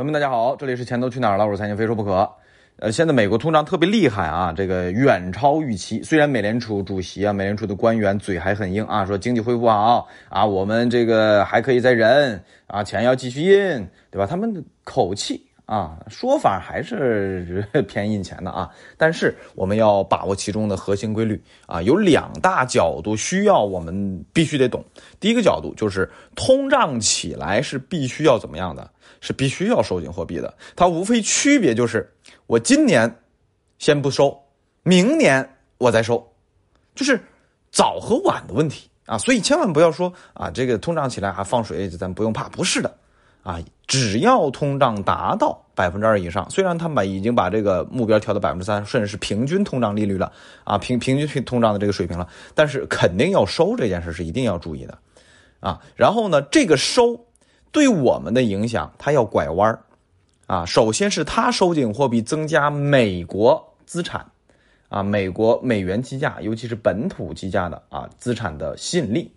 朋友们，大家好，这里是钱都去哪儿了？我是财经非说不可。呃，现在美国通胀特别厉害啊，这个远超预期。虽然美联储主席啊、美联储的官员嘴还很硬啊，说经济恢复好啊，我们这个还可以再忍啊，钱要继续印，对吧？他们的口气。啊，说法还是 偏印钱的啊，但是我们要把握其中的核心规律啊，有两大角度需要我们必须得懂。第一个角度就是通胀起来是必须要怎么样的，是必须要收紧货币的。它无非区别就是我今年先不收，明年我再收，就是早和晚的问题啊。所以千万不要说啊，这个通胀起来还放水，咱不用怕，不是的。啊，只要通胀达到百分之二以上，虽然他们已经把这个目标调到百分之三，甚至是平均通胀利率了啊，平平均通胀的这个水平了，但是肯定要收这件事是一定要注意的，啊，然后呢，这个收对我们的影响，它要拐弯，啊，首先是它收紧货币，增加美国资产，啊，美国美元计价，尤其是本土计价的啊资产的吸引力，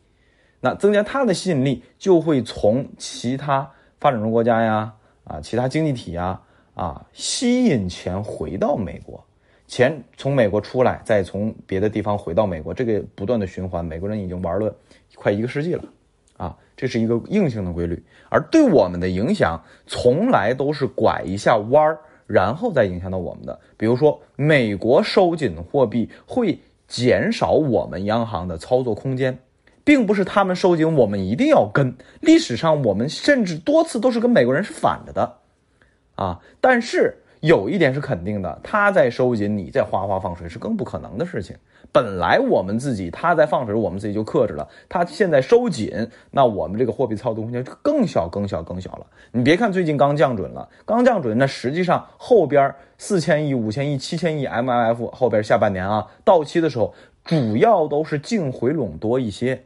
那增加它的吸引力，就会从其他。发展中国家呀，啊，其他经济体呀，啊，吸引钱回到美国，钱从美国出来，再从别的地方回到美国，这个不断的循环，美国人已经玩了快一个世纪了，啊，这是一个硬性的规律。而对我们的影响，从来都是拐一下弯儿，然后再影响到我们的。比如说，美国收紧货币会减少我们央行的操作空间。并不是他们收紧，我们一定要跟。历史上，我们甚至多次都是跟美国人是反着的，啊！但是有一点是肯定的，他在收紧，你在哗哗放水是更不可能的事情。本来我们自己他在放水，我们自己就克制了。他现在收紧，那我们这个货币操纵空间更小、更小、更小了。你别看最近刚降准了，刚降准，那实际上后边四千亿、五千亿、七千亿 MLF 后边下半年啊到期的时候，主要都是净回笼多一些。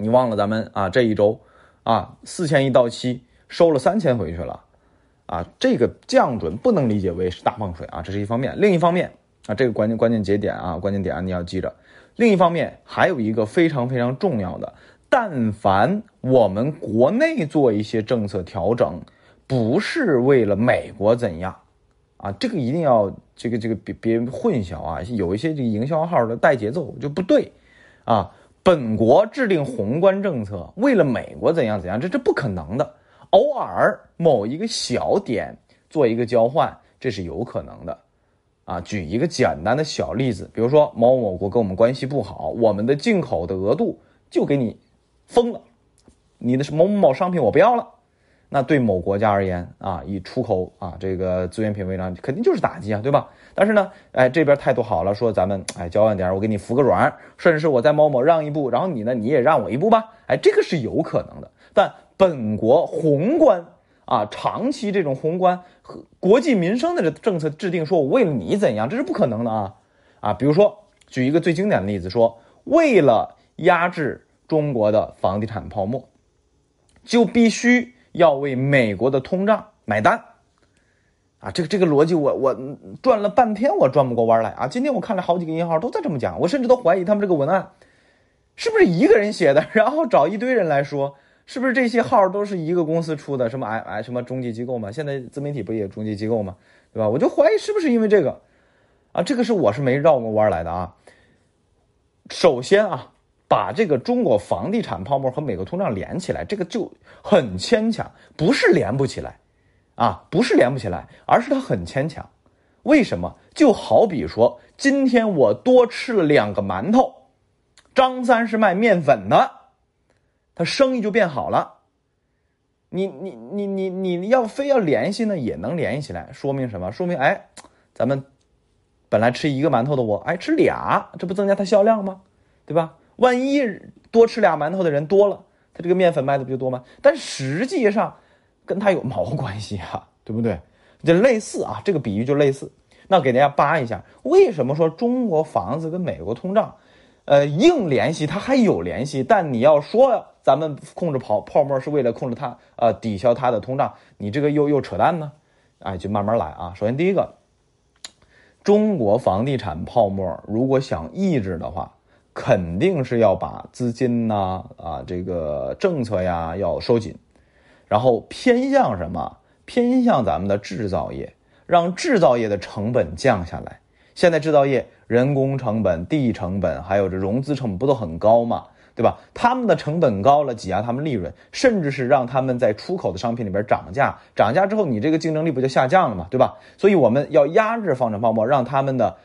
你忘了咱们啊这一周，啊四千亿到期收了三千回去了，啊这个降准不能理解为是大放水啊，这是一方面。另一方面啊这个关键关键节点啊关键点啊你要记着。另一方面还有一个非常非常重要的，但凡我们国内做一些政策调整，不是为了美国怎样，啊这个一定要这个这个别别混淆啊，有一些这个营销号的带节奏就不对，啊。本国制定宏观政策，为了美国怎样怎样，这这不可能的。偶尔某一个小点做一个交换，这是有可能的。啊，举一个简单的小例子，比如说某某国跟我们关系不好，我们的进口的额度就给你封了，你的某某某商品我不要了。那对某国家而言啊，以出口啊这个资源品为荣，肯定就是打击啊，对吧？但是呢，哎，这边态度好了，说咱们哎交换点，我给你服个软，甚至是我在某某让一步，然后你呢你也让我一步吧，哎，这个是有可能的。但本国宏观啊，长期这种宏观和国计民生的这政策制定，说我为了你怎样，这是不可能的啊啊！比如说举一个最经典的例子，说为了压制中国的房地产泡沫，就必须。要为美国的通胀买单，啊，这个这个逻辑我我转了半天我转不过弯来啊！今天我看了好几个银行都在这么讲，我甚至都怀疑他们这个文案是不是一个人写的，然后找一堆人来说，是不是这些号都是一个公司出的？什么哎哎什么中介机构嘛？现在自媒体不也中介机构吗？对吧？我就怀疑是不是因为这个啊？这个是我是没绕过弯来的啊。首先啊。把这个中国房地产泡沫和美国通胀连起来，这个就很牵强。不是连不起来，啊，不是连不起来，而是它很牵强。为什么？就好比说，今天我多吃了两个馒头，张三是卖面粉的，他生意就变好了。你你你你你要非要联系呢，也能联系起来，说明什么？说明哎，咱们本来吃一个馒头的我，哎，吃俩，这不增加它销量吗？对吧？万一多吃俩馒头的人多了，他这个面粉卖的不就多吗？但实际上跟他有毛关系啊，对不对？就类似啊，这个比喻就类似。那给大家扒一下，为什么说中国房子跟美国通胀，呃，硬联系它还有联系，但你要说咱们控制泡泡沫是为了控制它，呃，抵消它的通胀，你这个又又扯淡呢？哎，就慢慢来啊。首先第一个，中国房地产泡沫如果想抑制的话。肯定是要把资金呐啊这个政策呀要收紧，然后偏向什么？偏向咱们的制造业，让制造业的成本降下来。现在制造业人工成本、地成本还有这融资成本不都很高吗？对吧？他们的成本高了，挤压他们利润，甚至是让他们在出口的商品里边涨价。涨价之后，你这个竞争力不就下降了吗？对吧？所以我们要压制房产泡沫，让他们的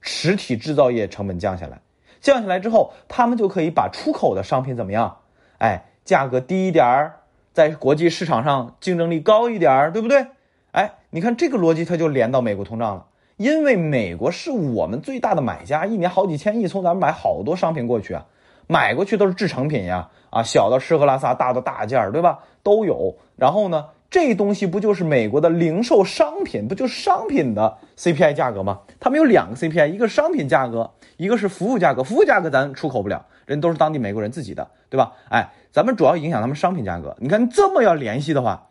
实体制造业成本降下来。降下来之后，他们就可以把出口的商品怎么样？哎，价格低一点儿，在国际市场上竞争力高一点儿，对不对？哎，你看这个逻辑，它就连到美国通胀了。因为美国是我们最大的买家，一年好几千亿从咱们买好多商品过去啊，买过去都是制成品呀，啊，小到吃喝拉撒，大到大件儿，对吧？都有。然后呢，这东西不就是美国的零售商品，不就是商品的 CPI 价格吗？他们有两个 CPI，一个商品价格，一个是服务价格。服务价格咱出口不了，人都是当地美国人自己的，对吧？哎，咱们主要影响他们商品价格。你看这么要联系的话。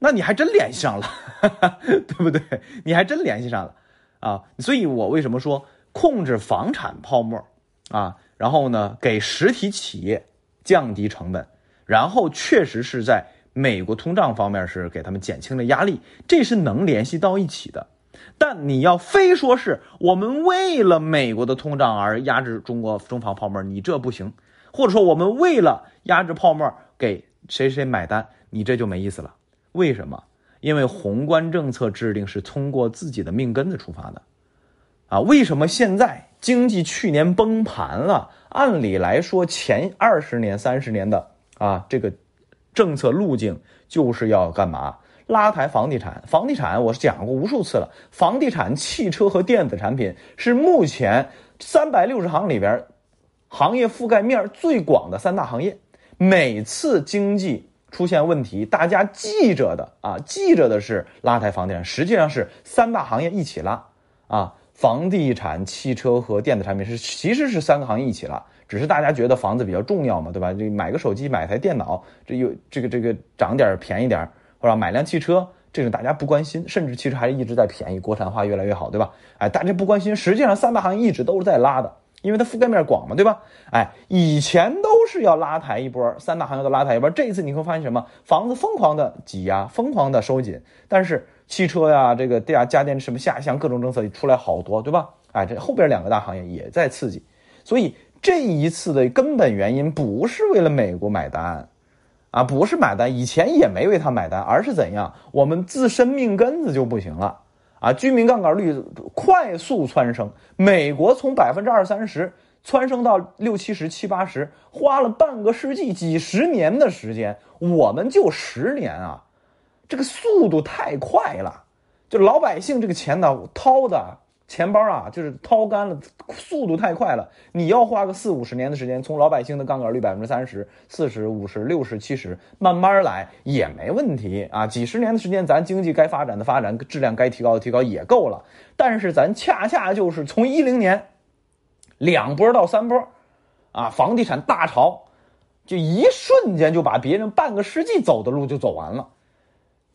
那你还真联系上了，对不对？你还真联系上了啊！所以我为什么说控制房产泡沫啊？然后呢，给实体企业降低成本，然后确实是在美国通胀方面是给他们减轻了压力，这是能联系到一起的。但你要非说是我们为了美国的通胀而压制中国中房泡沫，你这不行；或者说我们为了压制泡沫给谁谁买单，你这就没意思了。为什么？因为宏观政策制定是通过自己的命根子出发的，啊，为什么现在经济去年崩盘了？按理来说，前二十年、三十年的啊，这个政策路径就是要干嘛？拉抬房地产。房地产我是讲过无数次了，房地产、汽车和电子产品是目前三百六十行里边行业覆盖面最广的三大行业。每次经济。出现问题，大家记着的啊，记着的是拉抬房地产，实际上是三大行业一起拉啊，房地产、汽车和电子产品是其实是三个行业一起了，只是大家觉得房子比较重要嘛，对吧？这买个手机、买台电脑，这有这个这个涨点便宜点，或者买辆汽车，这个大家不关心，甚至汽车还是一直在便宜，国产化越来越好，对吧？哎，大家不关心，实际上三大行业一直都是在拉的。因为它覆盖面广嘛，对吧？哎，以前都是要拉抬一波，三大行业都拉抬一波。这一次你会发现什么？房子疯狂的挤压，疯狂的收紧，但是汽车呀，这个电家电什么下乡各种政策出来好多，对吧？哎，这后边两个大行业也在刺激，所以这一次的根本原因不是为了美国买单，啊，不是买单，以前也没为他买单，而是怎样？我们自身命根子就不行了。啊，居民杠杆率快速蹿升，美国从百分之二三十蹿升到六七十、七八十，花了半个世纪、几十年的时间，我们就十年啊，这个速度太快了，就老百姓这个钱呢掏的。钱包啊，就是掏干了，速度太快了。你要花个四五十年的时间，从老百姓的杠杆率百分之三十、四十五十、六十、七十，慢慢来也没问题啊。几十年的时间，咱经济该发展的发展，质量该提高的提高也够了。但是咱恰恰就是从一零年两波到三波，啊，房地产大潮，就一瞬间就把别人半个世纪走的路就走完了，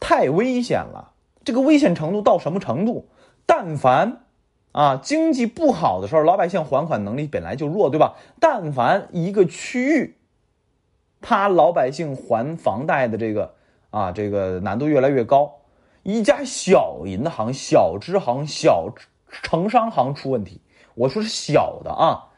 太危险了。这个危险程度到什么程度？但凡。啊，经济不好的时候，老百姓还款能力本来就弱，对吧？但凡一个区域，他老百姓还房贷的这个啊，这个难度越来越高，一家小银行、小支行、小城商行出问题，我说是小的啊，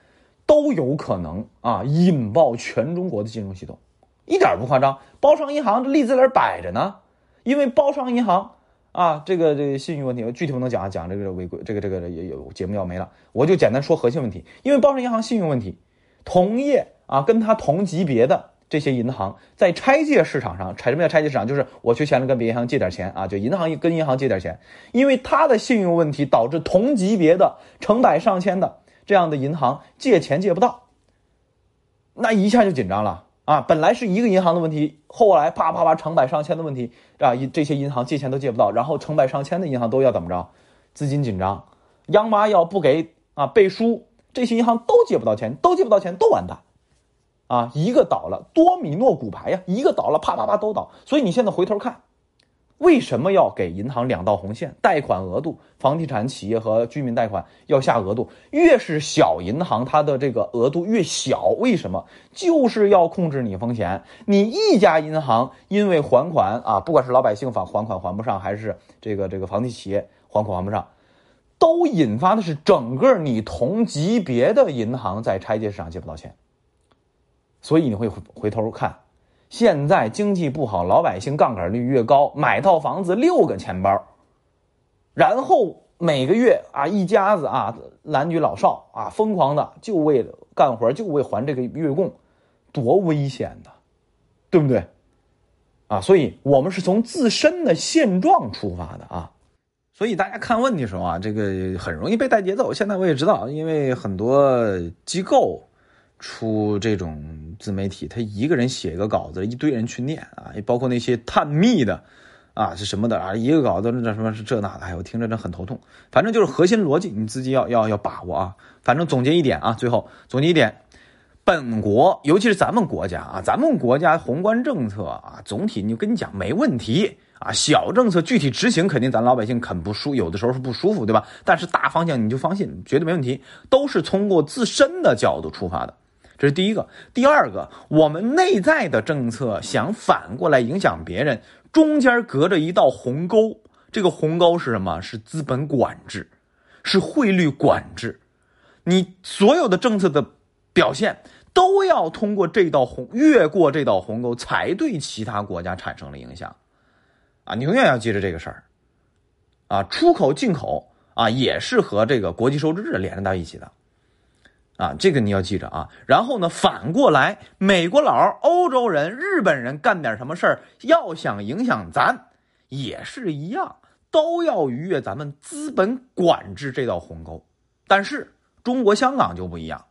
都有可能啊引爆全中国的金融系统，一点不夸张。包商银行这例子在那摆着呢，因为包商银行。啊，这个这个信誉问题，具体不能讲啊，讲这个违规，这个这个也有节目要没了，我就简单说核心问题。因为包商银行信用问题，同业啊，跟他同级别的这些银行在拆借市场上，拆什么叫拆借市场？就是我缺钱了，跟别银行借点钱啊，就银行跟银行借点钱，因为他的信用问题导致同级别的成百上千的这样的银行借钱借不到，那一下就紧张了。啊，本来是一个银行的问题，后来啪啪啪成百上千的问题啊，这些银行借钱都借不到，然后成百上千的银行都要怎么着？资金紧张，央妈要不给啊背书，这些银行都借不到钱，都借不到钱，都完蛋，啊，一个倒了，多米诺骨牌呀，一个倒了，啪啪啪都倒。所以你现在回头看，为什么要给银行两道红线？贷款额度，房地产企业和居民贷款要下额度，越是小银行，它的这个额度越小。为什么？就是要控制你风险。你一家银行因为还款啊，不管是老百姓还还款还不上，还是这个这个房地企业还款还不上，都引发的是整个你同级别的银行在拆借市场借不到钱。所以你会回头看。现在经济不好，老百姓杠杆率越高，买套房子六个钱包，然后每个月啊一家子啊男女老少啊疯狂的就为了干活，就为还这个月供，多危险的，对不对？啊，所以我们是从自身的现状出发的啊，所以大家看问题的时候啊，这个很容易被带节奏。现在我也知道，因为很多机构。出这种自媒体，他一个人写一个稿子，一堆人去念啊，包括那些探秘的，啊是什么的啊，一个稿子那什么是这那的，哎，我听着真很头痛。反正就是核心逻辑，你自己要要要把握啊。反正总结一点啊，最后总结一点，本国尤其是咱们国家啊，咱们国家宏观政策啊，总体你跟你讲没问题啊，小政策具体执行肯定咱老百姓肯不舒，有的时候是不舒服，对吧？但是大方向你就放心，绝对没问题，都是通过自身的角度出发的。这是第一个，第二个，我们内在的政策想反过来影响别人，中间隔着一道鸿沟。这个鸿沟是什么？是资本管制，是汇率管制。你所有的政策的表现都要通过这道鸿，越过这道鸿沟，才对其他国家产生了影响。啊，你永远要记着这个事儿。啊，出口进口啊，也是和这个国际收支日连到一起的。啊，这个你要记着啊。然后呢，反过来，美国佬、欧洲人、日本人干点什么事儿，要想影响咱，也是一样，都要逾越咱们资本管制这道鸿沟。但是中国香港就不一样，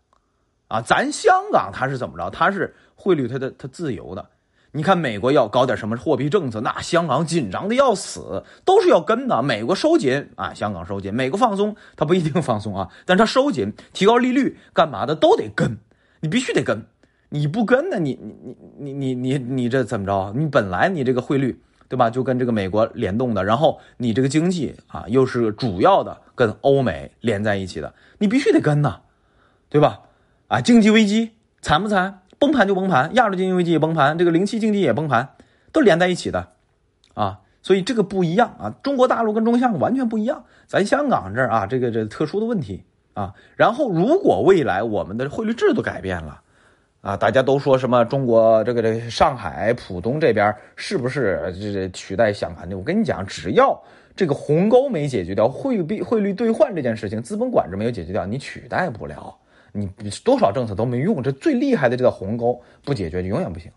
啊，咱香港它是怎么着？它是汇率它的它自由的。你看，美国要搞点什么货币政策，那香港紧张的要死，都是要跟的。美国收紧啊，香港收紧；美国放松，它不一定放松啊，但它收紧、提高利率干嘛的都得跟，你必须得跟，你不跟呢，你你你你你你你这怎么着？你本来你这个汇率对吧，就跟这个美国联动的，然后你这个经济啊又是主要的跟欧美连在一起的，你必须得跟呐，对吧？啊，经济危机惨不惨？崩盘就崩盘，亚洲经济危机也崩盘，这个零七经济也崩盘，都连在一起的，啊，所以这个不一样啊，中国大陆跟中香港完全不一样，咱香港这儿啊，这个这特殊的问题啊，然后如果未来我们的汇率制度改变了，啊，大家都说什么中国这个这上海浦东这边是不是这取代香港的？我跟你讲，只要这个鸿沟没解决掉，汇币汇率兑换这件事情，资本管制没有解决掉，你取代不了。你多少政策都没用，这最厉害的这个鸿沟不解决就永远不行。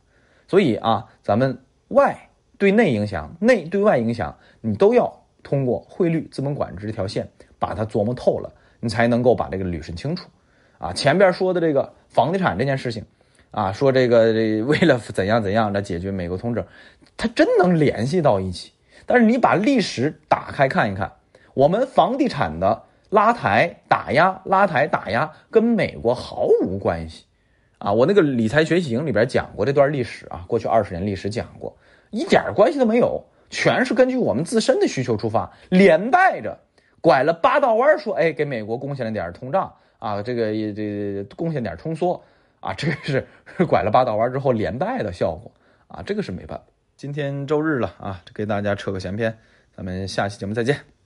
所以啊，咱们外对内影响，内对外影响，你都要通过汇率、资本管制这条线把它琢磨透了，你才能够把这个捋顺清楚。啊，前边说的这个房地产这件事情，啊，说这个这为了怎样怎样来解决美国通胀，它真能联系到一起。但是你把历史打开看一看，我们房地产的。拉抬打压，拉抬打压，跟美国毫无关系，啊，我那个理财学习营里边讲过这段历史啊，过去二十年历史讲过，一点关系都没有，全是根据我们自身的需求出发，连带着拐了八道弯说，哎，给美国贡献了点通胀啊，这个也这贡献点通缩啊，这个是 拐了八道弯之后连带的效果啊，这个是没办法。今天周日了啊，给大家扯个闲篇，咱们下期节目再见。